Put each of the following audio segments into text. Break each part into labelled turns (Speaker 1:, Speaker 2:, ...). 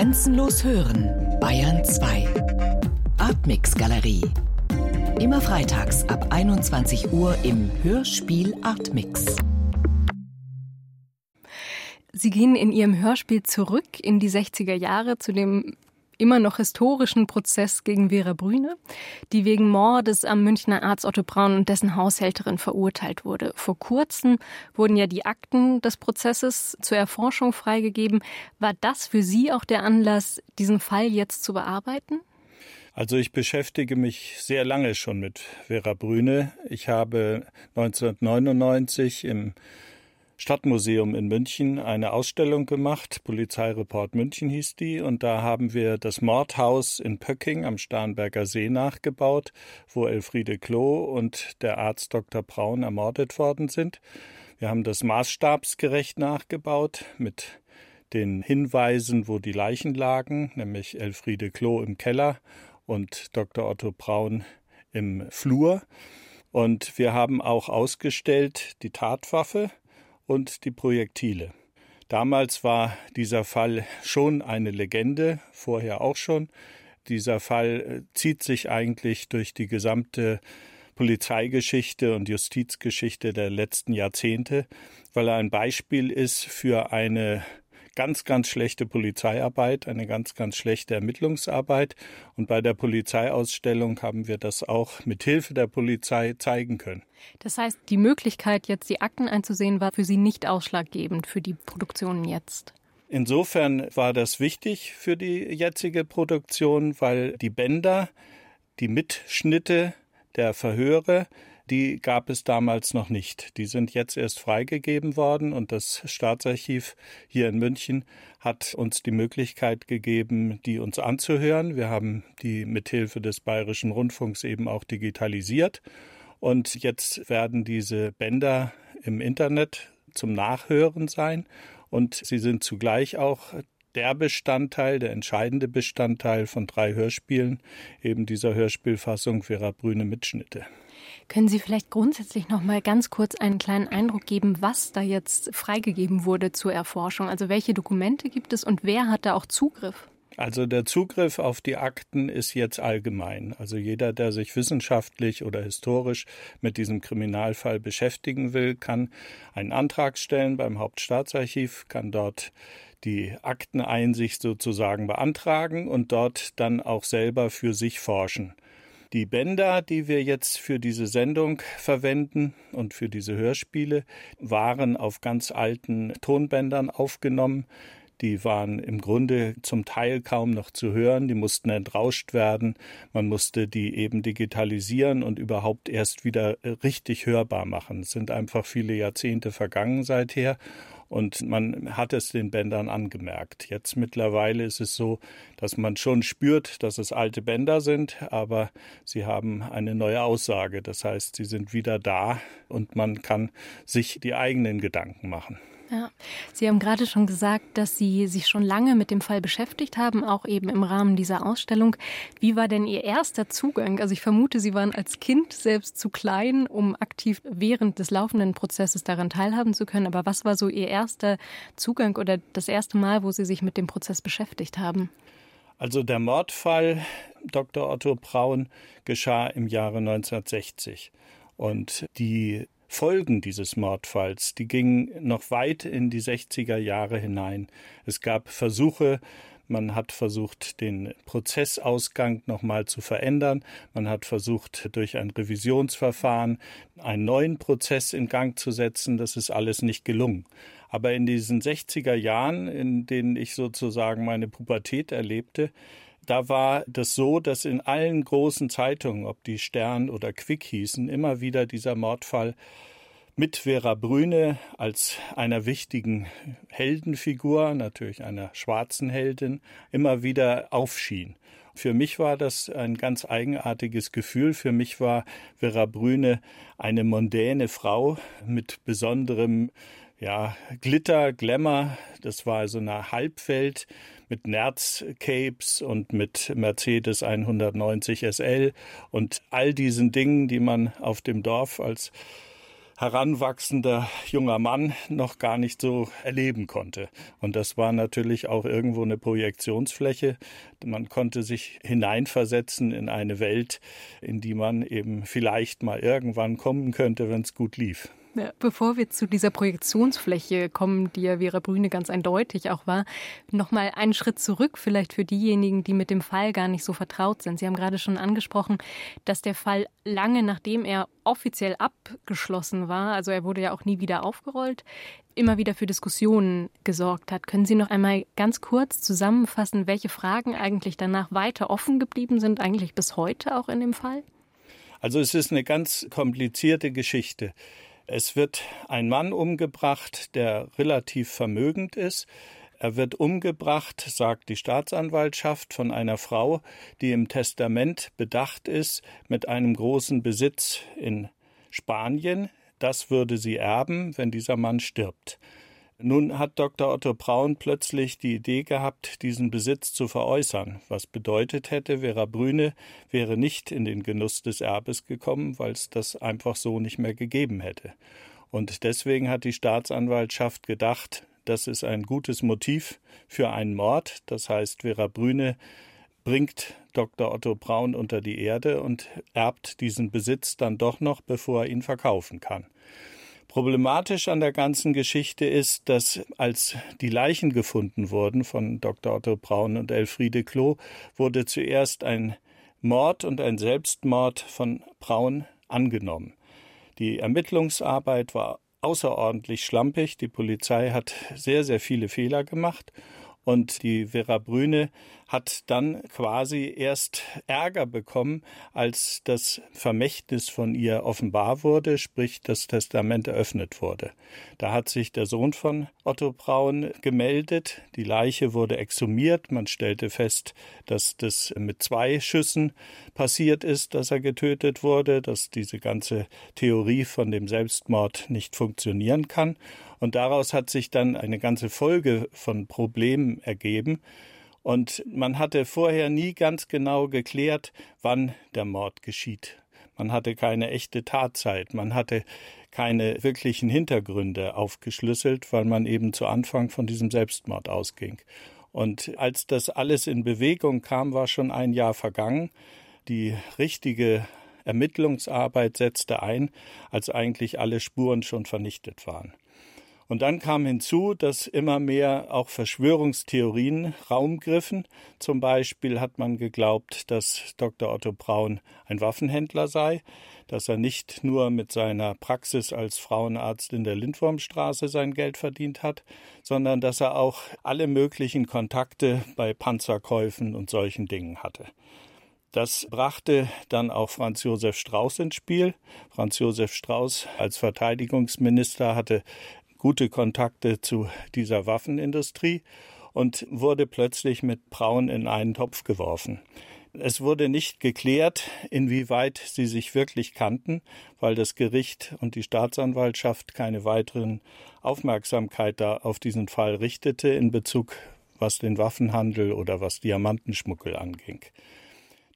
Speaker 1: Grenzenlos hören, Bayern 2. Artmix Galerie. Immer freitags ab 21 Uhr im Hörspiel Artmix.
Speaker 2: Sie gehen in Ihrem Hörspiel zurück in die 60er Jahre zu dem immer noch historischen Prozess gegen Vera Brüne, die wegen Mordes am Münchner Arzt Otto Braun und dessen Haushälterin verurteilt wurde. Vor kurzem wurden ja die Akten des Prozesses zur Erforschung freigegeben. War das für Sie auch der Anlass, diesen Fall jetzt zu bearbeiten?
Speaker 3: Also ich beschäftige mich sehr lange schon mit Vera Brüne. Ich habe 1999 im Stadtmuseum in München eine Ausstellung gemacht. Polizeireport München hieß die. Und da haben wir das Mordhaus in Pöcking am Starnberger See nachgebaut, wo Elfriede Klo und der Arzt Dr. Braun ermordet worden sind. Wir haben das maßstabsgerecht nachgebaut mit den Hinweisen, wo die Leichen lagen, nämlich Elfriede Klo im Keller und Dr. Otto Braun im Flur. Und wir haben auch ausgestellt die Tatwaffe, und die Projektile. Damals war dieser Fall schon eine Legende, vorher auch schon. Dieser Fall äh, zieht sich eigentlich durch die gesamte Polizeigeschichte und Justizgeschichte der letzten Jahrzehnte, weil er ein Beispiel ist für eine ganz, ganz schlechte Polizeiarbeit, eine ganz, ganz schlechte Ermittlungsarbeit. Und bei der Polizeiausstellung haben wir das auch mit Hilfe der Polizei zeigen können.
Speaker 2: Das heißt, die Möglichkeit, jetzt die Akten einzusehen, war für Sie nicht ausschlaggebend für die Produktionen jetzt?
Speaker 3: Insofern war das wichtig für die jetzige Produktion, weil die Bänder, die Mitschnitte der Verhöre, die gab es damals noch nicht. Die sind jetzt erst freigegeben worden und das Staatsarchiv hier in München hat uns die Möglichkeit gegeben, die uns anzuhören. Wir haben die mithilfe des Bayerischen Rundfunks eben auch digitalisiert und jetzt werden diese Bänder im Internet zum Nachhören sein und sie sind zugleich auch der Bestandteil, der entscheidende Bestandteil von drei Hörspielen, eben dieser Hörspielfassung Vera Brüne Mitschnitte.
Speaker 2: Können Sie vielleicht grundsätzlich noch mal ganz kurz einen kleinen Eindruck geben, was da jetzt freigegeben wurde zur Erforschung? Also welche Dokumente gibt es und wer hat da auch Zugriff?
Speaker 3: Also der Zugriff auf die Akten ist jetzt allgemein. Also jeder, der sich wissenschaftlich oder historisch mit diesem Kriminalfall beschäftigen will, kann einen Antrag stellen beim Hauptstaatsarchiv, kann dort die Akteneinsicht sozusagen beantragen und dort dann auch selber für sich forschen. Die Bänder, die wir jetzt für diese Sendung verwenden und für diese Hörspiele, waren auf ganz alten Tonbändern aufgenommen. Die waren im Grunde zum Teil kaum noch zu hören, die mussten entrauscht werden, man musste die eben digitalisieren und überhaupt erst wieder richtig hörbar machen. Es sind einfach viele Jahrzehnte vergangen seither und man hat es den Bändern angemerkt. Jetzt mittlerweile ist es so, dass man schon spürt, dass es alte Bänder sind, aber sie haben eine neue Aussage. Das heißt, sie sind wieder da und man kann sich die eigenen Gedanken machen.
Speaker 2: Ja, Sie haben gerade schon gesagt, dass Sie sich schon lange mit dem Fall beschäftigt haben, auch eben im Rahmen dieser Ausstellung. Wie war denn Ihr erster Zugang? Also ich vermute, Sie waren als Kind selbst zu klein, um aktiv während des laufenden Prozesses daran teilhaben zu können. Aber was war so Ihr erster Zugang oder das erste Mal, wo Sie sich mit dem Prozess beschäftigt haben?
Speaker 3: Also der Mordfall Dr. Otto Braun geschah im Jahre 1960. Und die Folgen dieses Mordfalls, die gingen noch weit in die 60er Jahre hinein. Es gab Versuche, man hat versucht, den Prozessausgang nochmal zu verändern. Man hat versucht, durch ein Revisionsverfahren einen neuen Prozess in Gang zu setzen. Das ist alles nicht gelungen. Aber in diesen 60er Jahren, in denen ich sozusagen meine Pubertät erlebte, da war das so, dass in allen großen Zeitungen, ob die Stern oder Quick hießen, immer wieder dieser Mordfall mit Vera Brüne als einer wichtigen Heldenfigur, natürlich einer schwarzen Heldin, immer wieder aufschien. Für mich war das ein ganz eigenartiges Gefühl. Für mich war Vera Brüne eine mondäne Frau mit besonderem ja, Glitter, Glamour. Das war so eine Halbwelt mit Nerz-Capes und mit Mercedes 190 SL und all diesen Dingen, die man auf dem Dorf als heranwachsender junger Mann noch gar nicht so erleben konnte. Und das war natürlich auch irgendwo eine Projektionsfläche. Man konnte sich hineinversetzen in eine Welt, in die man eben vielleicht mal irgendwann kommen könnte, wenn es gut lief.
Speaker 2: Ja, bevor wir zu dieser Projektionsfläche kommen, die ja Vera Brüne ganz eindeutig auch war, nochmal einen Schritt zurück, vielleicht für diejenigen, die mit dem Fall gar nicht so vertraut sind. Sie haben gerade schon angesprochen, dass der Fall lange nachdem er offiziell abgeschlossen war, also er wurde ja auch nie wieder aufgerollt, immer wieder für Diskussionen gesorgt hat. Können Sie noch einmal ganz kurz zusammenfassen, welche Fragen eigentlich danach weiter offen geblieben sind, eigentlich bis heute auch in dem Fall?
Speaker 3: Also es ist eine ganz komplizierte Geschichte. Es wird ein Mann umgebracht, der relativ vermögend ist. Er wird umgebracht, sagt die Staatsanwaltschaft, von einer Frau, die im Testament bedacht ist mit einem großen Besitz in Spanien. Das würde sie erben, wenn dieser Mann stirbt. Nun hat Dr. Otto Braun plötzlich die Idee gehabt, diesen Besitz zu veräußern, was bedeutet hätte, Vera Brüne wäre nicht in den Genuss des Erbes gekommen, weil es das einfach so nicht mehr gegeben hätte. Und deswegen hat die Staatsanwaltschaft gedacht, das ist ein gutes Motiv für einen Mord. Das heißt, Vera Brüne bringt Dr. Otto Braun unter die Erde und erbt diesen Besitz dann doch noch, bevor er ihn verkaufen kann. Problematisch an der ganzen Geschichte ist, dass als die Leichen gefunden wurden von Dr. Otto Braun und Elfriede Klo, wurde zuerst ein Mord und ein Selbstmord von Braun angenommen. Die Ermittlungsarbeit war außerordentlich schlampig. Die Polizei hat sehr, sehr viele Fehler gemacht. Und die Vera Brüne hat dann quasi erst Ärger bekommen, als das Vermächtnis von ihr offenbar wurde, sprich das Testament eröffnet wurde. Da hat sich der Sohn von Otto Braun gemeldet, die Leiche wurde exhumiert, man stellte fest, dass das mit zwei Schüssen passiert ist, dass er getötet wurde, dass diese ganze Theorie von dem Selbstmord nicht funktionieren kann. Und daraus hat sich dann eine ganze Folge von Problemen ergeben. Und man hatte vorher nie ganz genau geklärt, wann der Mord geschieht. Man hatte keine echte Tatzeit, man hatte keine wirklichen Hintergründe aufgeschlüsselt, weil man eben zu Anfang von diesem Selbstmord ausging. Und als das alles in Bewegung kam, war schon ein Jahr vergangen. Die richtige Ermittlungsarbeit setzte ein, als eigentlich alle Spuren schon vernichtet waren. Und dann kam hinzu, dass immer mehr auch Verschwörungstheorien Raum griffen. Zum Beispiel hat man geglaubt, dass Dr. Otto Braun ein Waffenhändler sei, dass er nicht nur mit seiner Praxis als Frauenarzt in der Lindwurmstraße sein Geld verdient hat, sondern dass er auch alle möglichen Kontakte bei Panzerkäufen und solchen Dingen hatte. Das brachte dann auch Franz Josef Strauß ins Spiel. Franz Josef Strauß als Verteidigungsminister hatte gute Kontakte zu dieser Waffenindustrie und wurde plötzlich mit Braun in einen Topf geworfen. Es wurde nicht geklärt, inwieweit sie sich wirklich kannten, weil das Gericht und die Staatsanwaltschaft keine weiteren Aufmerksamkeit da auf diesen Fall richtete in Bezug was den Waffenhandel oder was Diamantenschmuggel anging.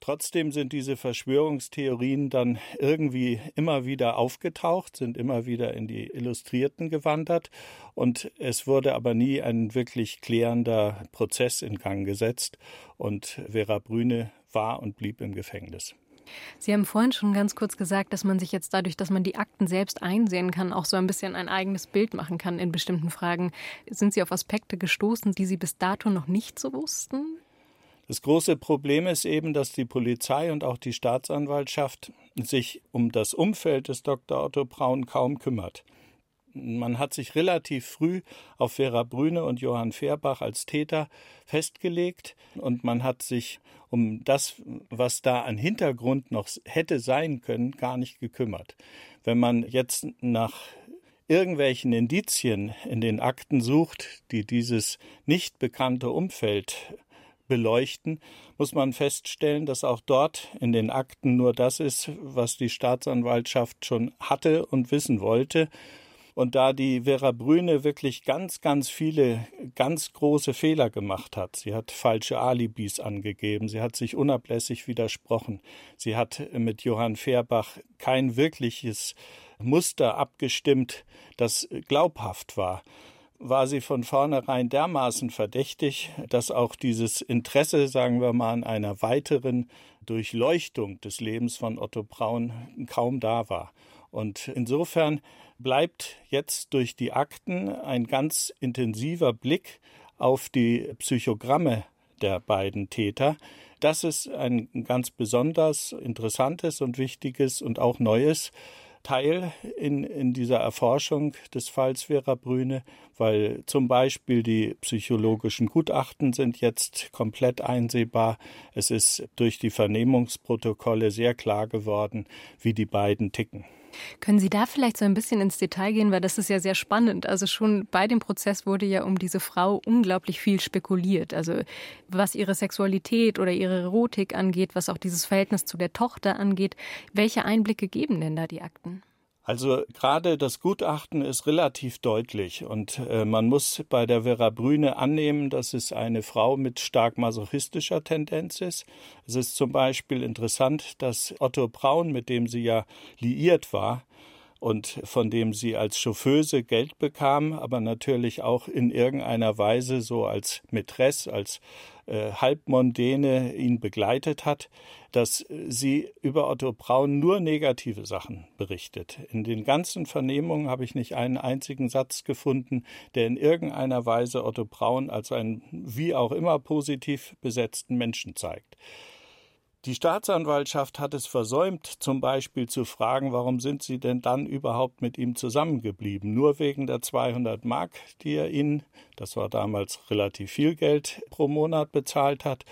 Speaker 3: Trotzdem sind diese Verschwörungstheorien dann irgendwie immer wieder aufgetaucht, sind immer wieder in die Illustrierten gewandert und es wurde aber nie ein wirklich klärender Prozess in Gang gesetzt und Vera Brüne war und blieb im Gefängnis.
Speaker 2: Sie haben vorhin schon ganz kurz gesagt, dass man sich jetzt dadurch, dass man die Akten selbst einsehen kann, auch so ein bisschen ein eigenes Bild machen kann in bestimmten Fragen. Sind Sie auf Aspekte gestoßen, die Sie bis dato noch nicht so wussten?
Speaker 3: Das große Problem ist eben, dass die Polizei und auch die Staatsanwaltschaft sich um das Umfeld des Dr. Otto Braun kaum kümmert. Man hat sich relativ früh auf Vera Brüne und Johann Fehrbach als Täter festgelegt und man hat sich um das, was da an Hintergrund noch hätte sein können, gar nicht gekümmert. Wenn man jetzt nach irgendwelchen Indizien in den Akten sucht, die dieses nicht bekannte Umfeld beleuchten, muss man feststellen, dass auch dort in den Akten nur das ist, was die Staatsanwaltschaft schon hatte und wissen wollte. Und da die Vera Brüne wirklich ganz, ganz viele ganz große Fehler gemacht hat, sie hat falsche Alibis angegeben, sie hat sich unablässig widersprochen, sie hat mit Johann Fehrbach kein wirkliches Muster abgestimmt, das glaubhaft war war sie von vornherein dermaßen verdächtig, dass auch dieses Interesse, sagen wir mal, an einer weiteren Durchleuchtung des Lebens von Otto Braun kaum da war. Und insofern bleibt jetzt durch die Akten ein ganz intensiver Blick auf die Psychogramme der beiden Täter. Das ist ein ganz besonders interessantes und wichtiges und auch neues Teil in, in dieser Erforschung des Falls Vera Brüne, weil zum Beispiel die psychologischen Gutachten sind jetzt komplett einsehbar. Es ist durch die Vernehmungsprotokolle sehr klar geworden, wie die beiden ticken.
Speaker 2: Können Sie da vielleicht so ein bisschen ins Detail gehen, weil das ist ja sehr spannend. Also schon bei dem Prozess wurde ja um diese Frau unglaublich viel spekuliert. Also was ihre Sexualität oder ihre Erotik angeht, was auch dieses Verhältnis zu der Tochter angeht. Welche Einblicke geben denn da die Akten?
Speaker 3: Also gerade das Gutachten ist relativ deutlich und äh, man muss bei der Vera Brüne annehmen, dass es eine Frau mit stark masochistischer Tendenz ist. Es ist zum Beispiel interessant, dass Otto Braun, mit dem sie ja liiert war, und von dem sie als Chauffeuse Geld bekam, aber natürlich auch in irgendeiner Weise so als Mätresse, als äh, Halbmondäne ihn begleitet hat, dass sie über Otto Braun nur negative Sachen berichtet. In den ganzen Vernehmungen habe ich nicht einen einzigen Satz gefunden, der in irgendeiner Weise Otto Braun als einen wie auch immer positiv besetzten Menschen zeigt. Die Staatsanwaltschaft hat es versäumt, zum Beispiel zu fragen, warum sind Sie denn dann überhaupt mit ihm zusammengeblieben? Nur wegen der 200 Mark, die er Ihnen, das war damals relativ viel Geld, pro Monat bezahlt hat.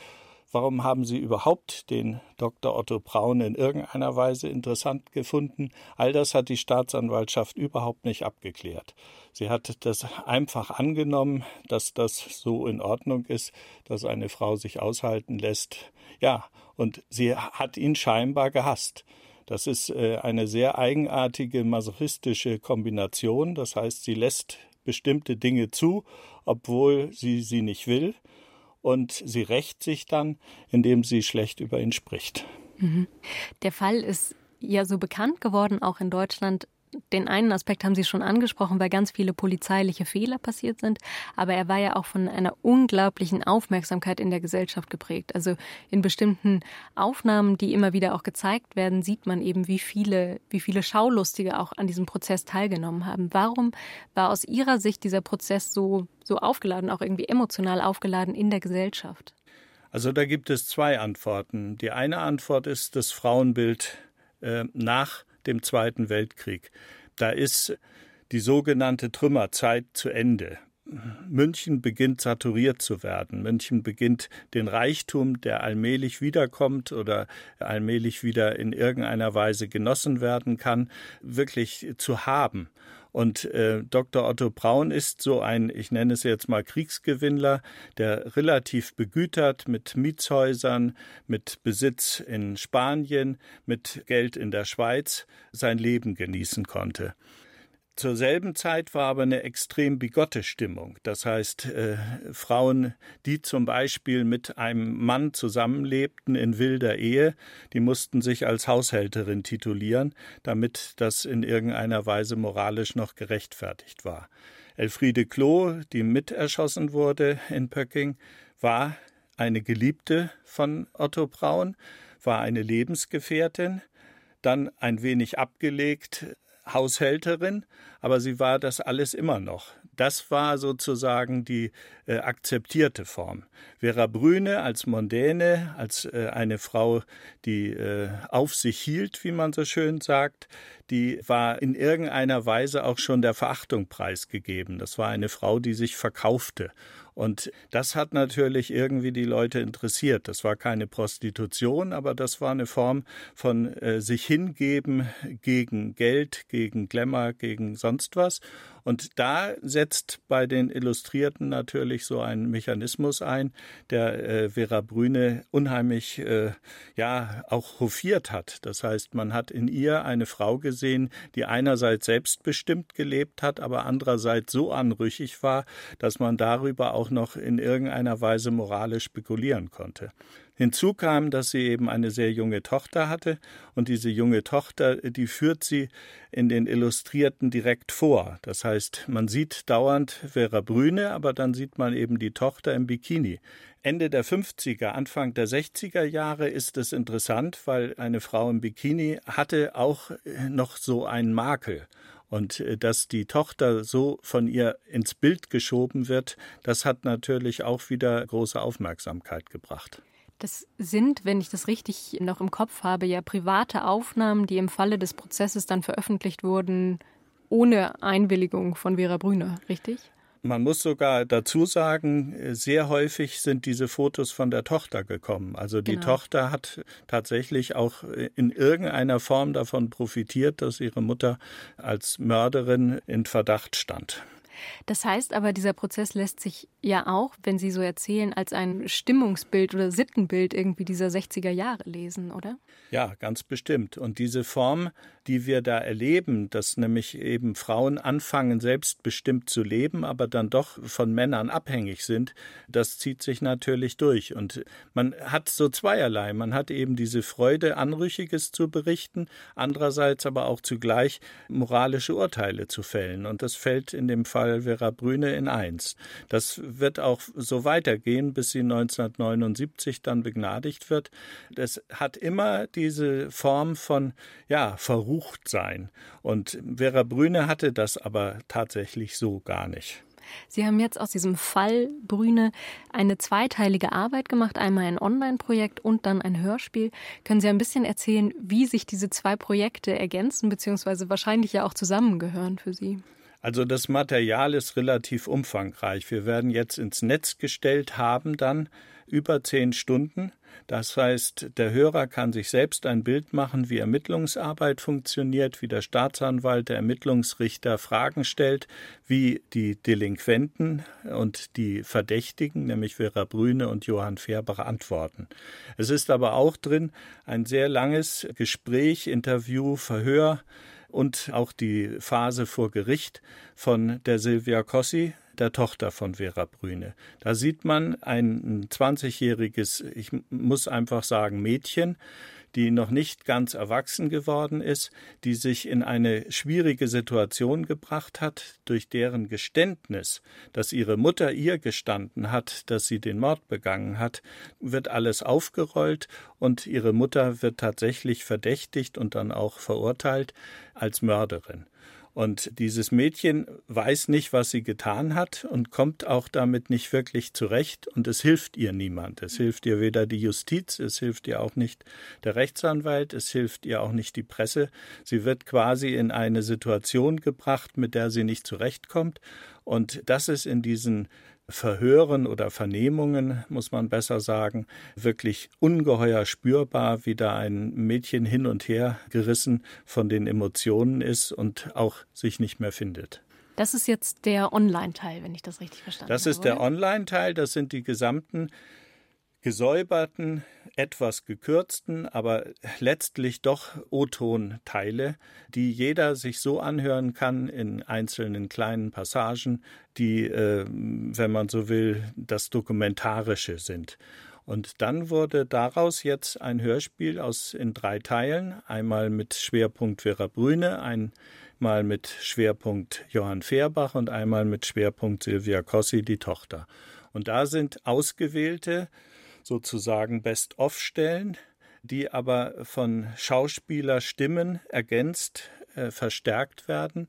Speaker 3: Warum haben Sie überhaupt den Dr. Otto Braun in irgendeiner Weise interessant gefunden? All das hat die Staatsanwaltschaft überhaupt nicht abgeklärt. Sie hat das einfach angenommen, dass das so in Ordnung ist, dass eine Frau sich aushalten lässt. Ja, und sie hat ihn scheinbar gehasst. Das ist äh, eine sehr eigenartige masochistische Kombination. Das heißt, sie lässt bestimmte Dinge zu, obwohl sie sie nicht will. Und sie rächt sich dann, indem sie schlecht über ihn spricht.
Speaker 2: Mhm. Der Fall ist ja so bekannt geworden, auch in Deutschland, den einen Aspekt haben Sie schon angesprochen, weil ganz viele polizeiliche Fehler passiert sind. Aber er war ja auch von einer unglaublichen Aufmerksamkeit in der Gesellschaft geprägt. Also in bestimmten Aufnahmen, die immer wieder auch gezeigt werden, sieht man eben, wie viele, wie viele Schaulustige auch an diesem Prozess teilgenommen haben. Warum war aus Ihrer Sicht dieser Prozess so, so aufgeladen, auch irgendwie emotional aufgeladen in der Gesellschaft?
Speaker 3: Also da gibt es zwei Antworten. Die eine Antwort ist das Frauenbild äh, nach dem Zweiten Weltkrieg. Da ist die sogenannte Trümmerzeit zu Ende. München beginnt saturiert zu werden. München beginnt den Reichtum, der allmählich wiederkommt oder allmählich wieder in irgendeiner Weise genossen werden kann, wirklich zu haben. Und äh, Dr. Otto Braun ist so ein, ich nenne es jetzt mal Kriegsgewinnler, der relativ begütert mit Mietshäusern, mit Besitz in Spanien, mit Geld in der Schweiz sein Leben genießen konnte. Zur selben Zeit war aber eine extrem bigotte Stimmung. Das heißt, äh, Frauen, die zum Beispiel mit einem Mann zusammenlebten in wilder Ehe, die mussten sich als Haushälterin titulieren, damit das in irgendeiner Weise moralisch noch gerechtfertigt war. Elfriede Klo, die mit erschossen wurde in Pöcking, war eine Geliebte von Otto Braun, war eine Lebensgefährtin, dann ein wenig abgelegt Haushälterin, aber sie war das alles immer noch. Das war sozusagen die äh, akzeptierte Form. Vera Brüne als Mondäne, als äh, eine Frau, die äh, auf sich hielt, wie man so schön sagt, die war in irgendeiner Weise auch schon der Verachtung preisgegeben. Das war eine Frau, die sich verkaufte und das hat natürlich irgendwie die Leute interessiert. Das war keine Prostitution, aber das war eine Form von äh, sich hingeben gegen Geld, gegen Glamour, gegen sonst was. Und da setzt bei den Illustrierten natürlich so ein Mechanismus ein, der äh, Vera Brüne unheimlich äh, ja auch hofiert hat. Das heißt, man hat in ihr eine Frau gesehen, die einerseits selbstbestimmt gelebt hat, aber andererseits so anrüchig war, dass man darüber auch noch in irgendeiner Weise moralisch spekulieren konnte. Hinzu kam, dass sie eben eine sehr junge Tochter hatte und diese junge Tochter, die führt sie in den Illustrierten direkt vor. Das heißt, man sieht dauernd Vera Brüne, aber dann sieht man eben die Tochter im Bikini. Ende der 50er, Anfang der 60er Jahre ist es interessant, weil eine Frau im Bikini hatte auch noch so einen Makel. Und äh, dass die Tochter so von ihr ins Bild geschoben wird, das hat natürlich auch wieder große Aufmerksamkeit gebracht.
Speaker 2: Das sind, wenn ich das richtig noch im Kopf habe, ja private Aufnahmen, die im Falle des Prozesses dann veröffentlicht wurden, ohne Einwilligung von Vera Brüner, richtig?
Speaker 3: Man muss sogar dazu sagen, sehr häufig sind diese Fotos von der Tochter gekommen. Also die genau. Tochter hat tatsächlich auch in irgendeiner Form davon profitiert, dass ihre Mutter als Mörderin in Verdacht stand.
Speaker 2: Das heißt aber, dieser Prozess lässt sich ja auch, wenn Sie so erzählen, als ein Stimmungsbild oder Sittenbild irgendwie dieser 60er Jahre lesen, oder?
Speaker 3: Ja, ganz bestimmt. Und diese Form, die wir da erleben, dass nämlich eben Frauen anfangen, selbstbestimmt zu leben, aber dann doch von Männern abhängig sind, das zieht sich natürlich durch. Und man hat so zweierlei. Man hat eben diese Freude, Anrüchiges zu berichten, andererseits aber auch zugleich moralische Urteile zu fällen. Und das fällt in dem Fall Vera Brüne in eins. Das wird auch so weitergehen, bis sie 1979 dann begnadigt wird. Das hat immer diese Form von, ja, verrucht sein. Und Vera Brüne hatte das aber tatsächlich so gar nicht.
Speaker 2: Sie haben jetzt aus diesem Fall Brüne eine zweiteilige Arbeit gemacht, einmal ein Online-Projekt und dann ein Hörspiel. Können Sie ein bisschen erzählen, wie sich diese zwei Projekte ergänzen, beziehungsweise wahrscheinlich ja auch zusammengehören für Sie?
Speaker 3: Also das Material ist relativ umfangreich. Wir werden jetzt ins Netz gestellt haben dann über zehn Stunden. Das heißt, der Hörer kann sich selbst ein Bild machen, wie Ermittlungsarbeit funktioniert, wie der Staatsanwalt, der Ermittlungsrichter Fragen stellt, wie die Delinquenten und die Verdächtigen, nämlich Vera Brüne und Johann Färber, antworten. Es ist aber auch drin ein sehr langes Gespräch, Interview, Verhör und auch die Phase vor Gericht von der Silvia Cossi, der Tochter von Vera Brüne. Da sieht man ein 20-jähriges, ich muss einfach sagen, Mädchen, die noch nicht ganz erwachsen geworden ist, die sich in eine schwierige Situation gebracht hat, durch deren Geständnis, dass ihre Mutter ihr gestanden hat, dass sie den Mord begangen hat, wird alles aufgerollt und ihre Mutter wird tatsächlich verdächtigt und dann auch verurteilt als Mörderin. Und dieses Mädchen weiß nicht, was sie getan hat und kommt auch damit nicht wirklich zurecht und es hilft ihr niemand. Es hilft ihr weder die Justiz, es hilft ihr auch nicht der Rechtsanwalt, es hilft ihr auch nicht die Presse. Sie wird quasi in eine Situation gebracht, mit der sie nicht zurechtkommt. Und das ist in diesen Verhören oder Vernehmungen, muss man besser sagen, wirklich ungeheuer spürbar, wie da ein Mädchen hin und her gerissen von den Emotionen ist und auch sich nicht mehr findet.
Speaker 2: Das ist jetzt der Online-Teil, wenn ich das richtig verstanden
Speaker 3: habe. Das ist der Online-Teil, das sind die gesamten gesäuberten, etwas gekürzten, aber letztlich doch O-Ton-Teile, die jeder sich so anhören kann in einzelnen kleinen Passagen, die, äh, wenn man so will, das Dokumentarische sind. Und dann wurde daraus jetzt ein Hörspiel aus in drei Teilen, einmal mit Schwerpunkt Vera Brüne, einmal mit Schwerpunkt Johann Fehrbach und einmal mit Schwerpunkt Silvia Cossi, die Tochter. Und da sind ausgewählte sozusagen Best-of-Stellen, die aber von Schauspielerstimmen ergänzt, äh, verstärkt werden.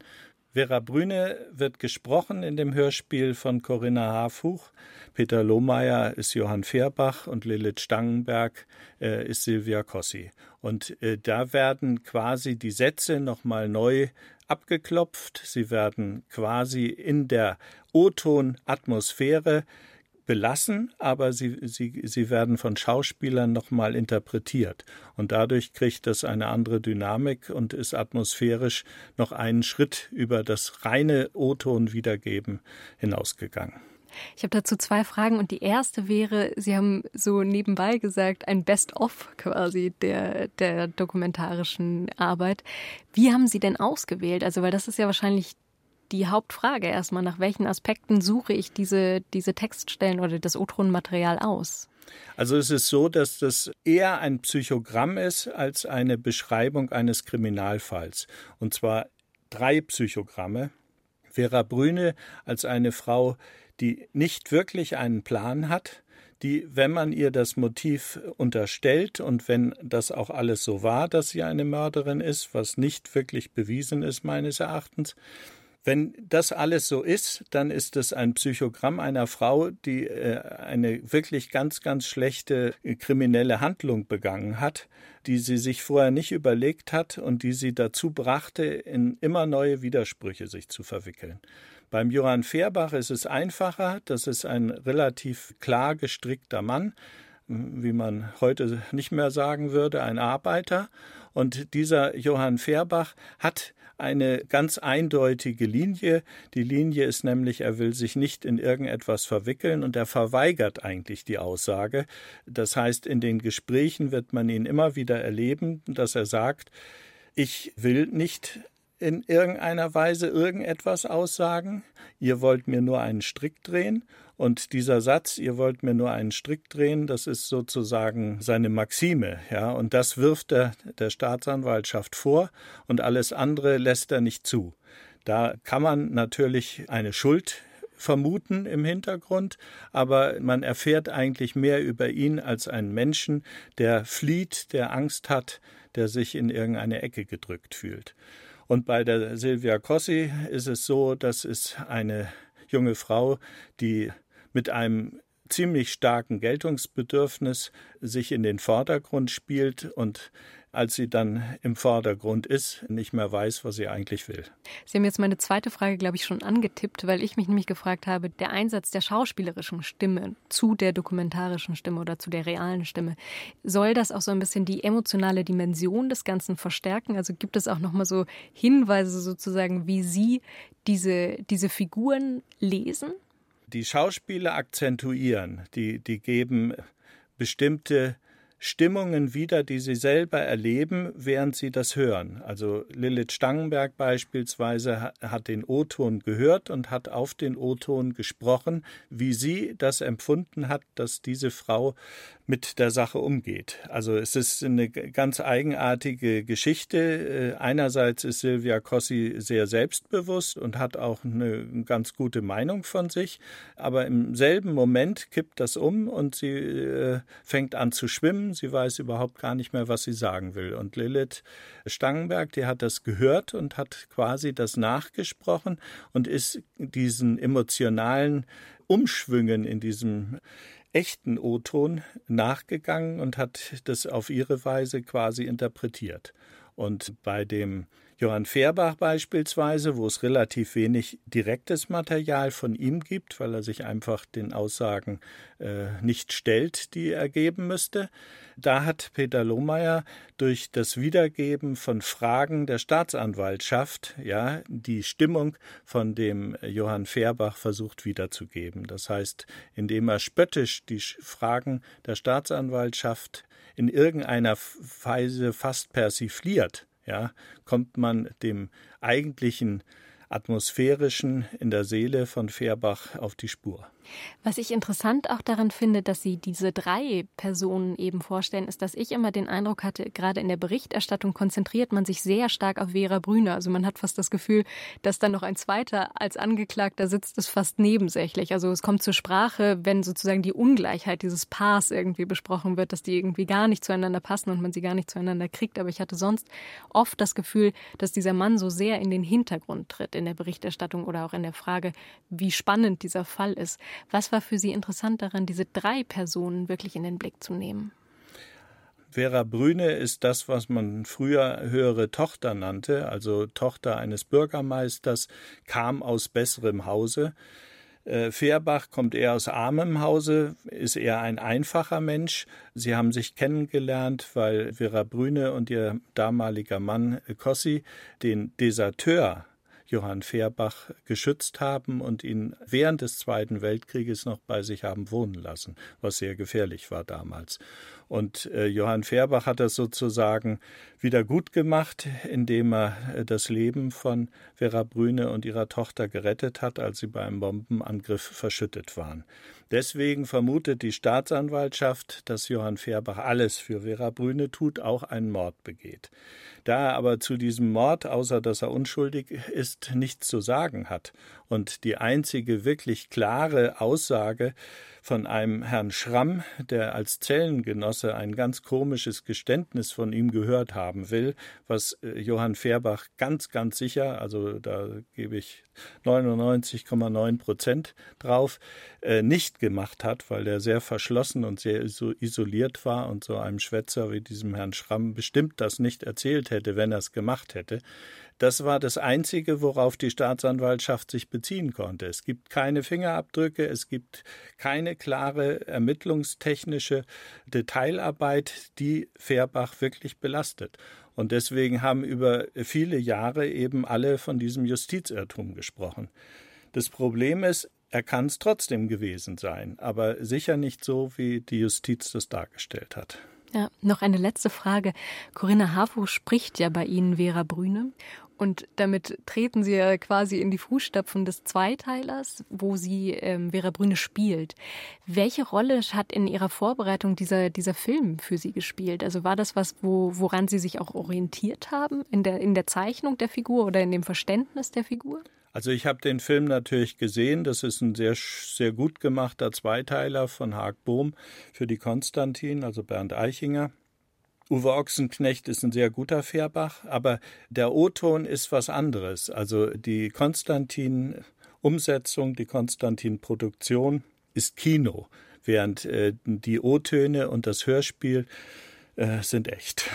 Speaker 3: Vera Brüne wird gesprochen in dem Hörspiel von Corinna Harfuch. Peter Lohmeier ist Johann Fehrbach und Lilith Stangenberg äh, ist Silvia Cossi. Und äh, da werden quasi die Sätze nochmal neu abgeklopft. Sie werden quasi in der O-Ton-Atmosphäre belassen, aber sie, sie, sie werden von Schauspielern nochmal interpretiert. Und dadurch kriegt das eine andere Dynamik und ist atmosphärisch noch einen Schritt über das reine O-Ton wiedergeben hinausgegangen.
Speaker 2: Ich habe dazu zwei Fragen und die erste wäre, Sie haben so nebenbei gesagt, ein Best-of quasi der, der dokumentarischen Arbeit. Wie haben Sie denn ausgewählt? Also, weil das ist ja wahrscheinlich die Hauptfrage erstmal, nach welchen Aspekten suche ich diese, diese Textstellen oder das O-Ton-Material aus?
Speaker 3: Also es ist so, dass das eher ein Psychogramm ist als eine Beschreibung eines Kriminalfalls. Und zwar drei Psychogramme. Vera Brüne als eine Frau, die nicht wirklich einen Plan hat, die, wenn man ihr das Motiv unterstellt und wenn das auch alles so war, dass sie eine Mörderin ist, was nicht wirklich bewiesen ist meines Erachtens, wenn das alles so ist, dann ist es ein Psychogramm einer Frau, die äh, eine wirklich ganz, ganz schlechte äh, kriminelle Handlung begangen hat, die sie sich vorher nicht überlegt hat und die sie dazu brachte, in immer neue Widersprüche sich zu verwickeln. Beim Johann Fehrbach ist es einfacher, das ist ein relativ klar gestrickter Mann, wie man heute nicht mehr sagen würde, ein Arbeiter. Und dieser Johann Fehrbach hat eine ganz eindeutige Linie. Die Linie ist nämlich, er will sich nicht in irgendetwas verwickeln und er verweigert eigentlich die Aussage. Das heißt, in den Gesprächen wird man ihn immer wieder erleben, dass er sagt, ich will nicht in irgendeiner Weise irgendetwas aussagen. Ihr wollt mir nur einen Strick drehen. Und dieser Satz, ihr wollt mir nur einen Strick drehen, das ist sozusagen seine Maxime, ja. Und das wirft er der Staatsanwaltschaft vor und alles andere lässt er nicht zu. Da kann man natürlich eine Schuld vermuten im Hintergrund, aber man erfährt eigentlich mehr über ihn als einen Menschen, der flieht, der Angst hat, der sich in irgendeine Ecke gedrückt fühlt. Und bei der Silvia Cossi ist es so, das ist eine junge Frau, die mit einem ziemlich starken Geltungsbedürfnis sich in den Vordergrund spielt und als sie dann im Vordergrund ist, nicht mehr weiß, was sie eigentlich will.
Speaker 2: Sie haben jetzt meine zweite Frage, glaube ich, schon angetippt, weil ich mich nämlich gefragt habe, der Einsatz der schauspielerischen Stimme zu der dokumentarischen Stimme oder zu der realen Stimme, soll das auch so ein bisschen die emotionale Dimension des Ganzen verstärken? Also gibt es auch nochmal so Hinweise sozusagen, wie Sie diese, diese Figuren lesen?
Speaker 3: Die Schauspieler akzentuieren, die, die geben bestimmte Stimmungen wieder, die sie selber erleben, während sie das hören. Also Lilith Stangenberg beispielsweise hat den O-Ton gehört und hat auf den O-Ton gesprochen, wie sie das empfunden hat, dass diese Frau mit der Sache umgeht. Also es ist eine ganz eigenartige Geschichte. Äh, einerseits ist Silvia Cossi sehr selbstbewusst und hat auch eine ganz gute Meinung von sich, aber im selben Moment kippt das um und sie äh, fängt an zu schwimmen. Sie weiß überhaupt gar nicht mehr, was sie sagen will. Und Lilith Stangenberg, die hat das gehört und hat quasi das nachgesprochen und ist diesen emotionalen Umschwüngen in diesem echten O-Ton nachgegangen und hat das auf ihre Weise quasi interpretiert. Und bei dem Johann Fehrbach beispielsweise, wo es relativ wenig direktes Material von ihm gibt, weil er sich einfach den Aussagen äh, nicht stellt, die er geben müsste, da hat Peter Lohmeier durch das Wiedergeben von Fragen der Staatsanwaltschaft ja die Stimmung von dem Johann Fehrbach versucht wiederzugeben. Das heißt, indem er spöttisch die Fragen der Staatsanwaltschaft in irgendeiner Weise fast persifliert, ja, kommt man dem eigentlichen atmosphärischen in der Seele von Fehrbach auf die Spur.
Speaker 2: Was ich interessant auch daran finde, dass Sie diese drei Personen eben vorstellen, ist, dass ich immer den Eindruck hatte, gerade in der Berichterstattung konzentriert man sich sehr stark auf Vera Brüner. Also man hat fast das Gefühl, dass dann noch ein zweiter als Angeklagter sitzt, ist fast nebensächlich. Also es kommt zur Sprache, wenn sozusagen die Ungleichheit dieses Paars irgendwie besprochen wird, dass die irgendwie gar nicht zueinander passen und man sie gar nicht zueinander kriegt. Aber ich hatte sonst oft das Gefühl, dass dieser Mann so sehr in den Hintergrund tritt in der Berichterstattung oder auch in der Frage, wie spannend dieser Fall ist. Was war für Sie interessant daran, diese drei Personen wirklich in den Blick zu nehmen?
Speaker 3: Vera Brüne ist das, was man früher höhere Tochter nannte, also Tochter eines Bürgermeisters, kam aus besserem Hause. Äh, Fehrbach kommt eher aus armem Hause, ist eher ein einfacher Mensch. Sie haben sich kennengelernt, weil Vera Brüne und ihr damaliger Mann Kossi den Deserteur Johann Fehrbach geschützt haben und ihn während des Zweiten Weltkrieges noch bei sich haben wohnen lassen, was sehr gefährlich war damals. Und äh, Johann Fehrbach hat das sozusagen wieder gut gemacht, indem er äh, das Leben von Vera Brüne und ihrer Tochter gerettet hat, als sie bei einem Bombenangriff verschüttet waren. Deswegen vermutet die Staatsanwaltschaft, dass Johann Fehrbach alles für Vera Brüne tut, auch einen Mord begeht. Da er aber zu diesem Mord, außer dass er unschuldig ist, nichts zu sagen hat. Und die einzige wirklich klare Aussage von einem Herrn Schramm, der als Zellengenosse ein ganz komisches Geständnis von ihm gehört haben will, was äh, Johann Fehrbach ganz, ganz sicher, also da gebe ich 99,9 Prozent drauf, äh, nicht gemacht hat, weil er sehr verschlossen und sehr isoliert war und so einem Schwätzer wie diesem Herrn Schramm bestimmt das nicht erzählt hätte, wenn er es gemacht hätte. Das war das Einzige, worauf die Staatsanwaltschaft sich beziehen konnte. Es gibt keine Fingerabdrücke, es gibt keine klare ermittlungstechnische Detailarbeit, die Fehrbach wirklich belastet. Und deswegen haben über viele Jahre eben alle von diesem Justizirrtum gesprochen. Das Problem ist, er kann es trotzdem gewesen sein, aber sicher nicht so, wie die Justiz das dargestellt hat.
Speaker 2: Ja, noch eine letzte Frage. Corinna Harfo spricht ja bei Ihnen Vera Brüne und damit treten Sie ja quasi in die Fußstapfen des Zweiteilers, wo sie ähm, Vera Brüne spielt. Welche Rolle hat in Ihrer Vorbereitung dieser, dieser Film für Sie gespielt? Also war das was, wo, woran Sie sich auch orientiert haben in der, in der Zeichnung der Figur oder in dem Verständnis der Figur?
Speaker 3: Also ich habe den Film natürlich gesehen. Das ist ein sehr, sehr gut gemachter Zweiteiler von Haag Bohm für die Konstantin, also Bernd Eichinger. Uwe Ochsenknecht ist ein sehr guter Fährbach, aber der O-Ton ist was anderes. Also die Konstantin-Umsetzung, die Konstantin-Produktion ist Kino, während äh, die O-Töne und das Hörspiel äh, sind echt.